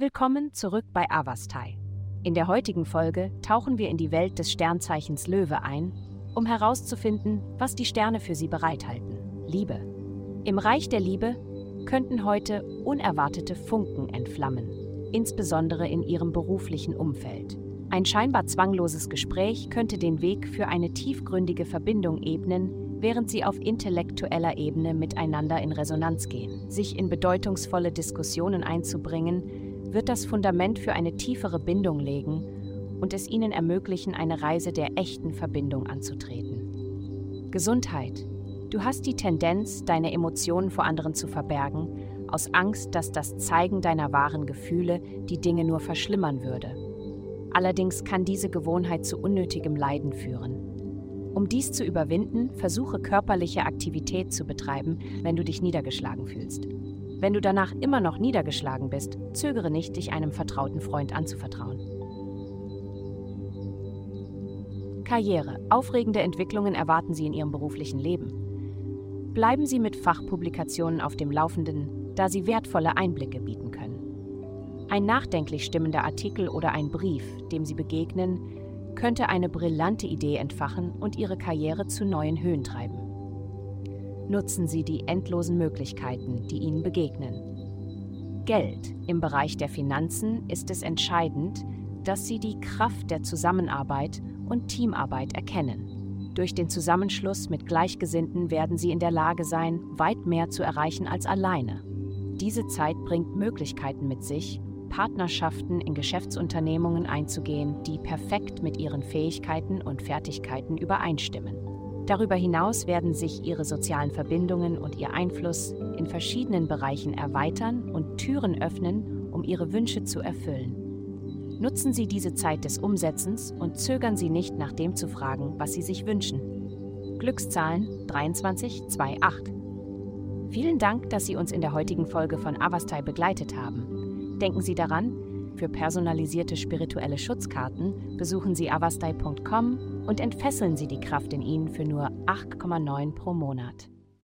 Willkommen zurück bei Avastai. In der heutigen Folge tauchen wir in die Welt des Sternzeichens Löwe ein, um herauszufinden, was die Sterne für sie bereithalten. Liebe. Im Reich der Liebe könnten heute unerwartete Funken entflammen, insbesondere in ihrem beruflichen Umfeld. Ein scheinbar zwangloses Gespräch könnte den Weg für eine tiefgründige Verbindung ebnen, während sie auf intellektueller Ebene miteinander in Resonanz gehen. Sich in bedeutungsvolle Diskussionen einzubringen, wird das Fundament für eine tiefere Bindung legen und es ihnen ermöglichen, eine Reise der echten Verbindung anzutreten. Gesundheit. Du hast die Tendenz, deine Emotionen vor anderen zu verbergen, aus Angst, dass das Zeigen deiner wahren Gefühle die Dinge nur verschlimmern würde. Allerdings kann diese Gewohnheit zu unnötigem Leiden führen. Um dies zu überwinden, versuche körperliche Aktivität zu betreiben, wenn du dich niedergeschlagen fühlst. Wenn du danach immer noch niedergeschlagen bist, zögere nicht, dich einem vertrauten Freund anzuvertrauen. Karriere. Aufregende Entwicklungen erwarten Sie in Ihrem beruflichen Leben. Bleiben Sie mit Fachpublikationen auf dem Laufenden, da sie wertvolle Einblicke bieten können. Ein nachdenklich stimmender Artikel oder ein Brief, dem Sie begegnen, könnte eine brillante Idee entfachen und Ihre Karriere zu neuen Höhen treiben. Nutzen Sie die endlosen Möglichkeiten, die Ihnen begegnen. Geld. Im Bereich der Finanzen ist es entscheidend, dass Sie die Kraft der Zusammenarbeit und Teamarbeit erkennen. Durch den Zusammenschluss mit Gleichgesinnten werden Sie in der Lage sein, weit mehr zu erreichen als alleine. Diese Zeit bringt Möglichkeiten mit sich, Partnerschaften in Geschäftsunternehmungen einzugehen, die perfekt mit ihren Fähigkeiten und Fertigkeiten übereinstimmen. Darüber hinaus werden sich ihre sozialen Verbindungen und ihr Einfluss in verschiedenen Bereichen erweitern und Türen öffnen, um ihre Wünsche zu erfüllen. Nutzen Sie diese Zeit des Umsetzens und zögern Sie nicht nach dem zu fragen, was Sie sich wünschen. Glückszahlen 2328. Vielen Dank, dass Sie uns in der heutigen Folge von Avastai begleitet haben. Denken Sie daran, für personalisierte spirituelle Schutzkarten besuchen Sie avastai.com und entfesseln Sie die Kraft in Ihnen für nur 8,9 pro Monat.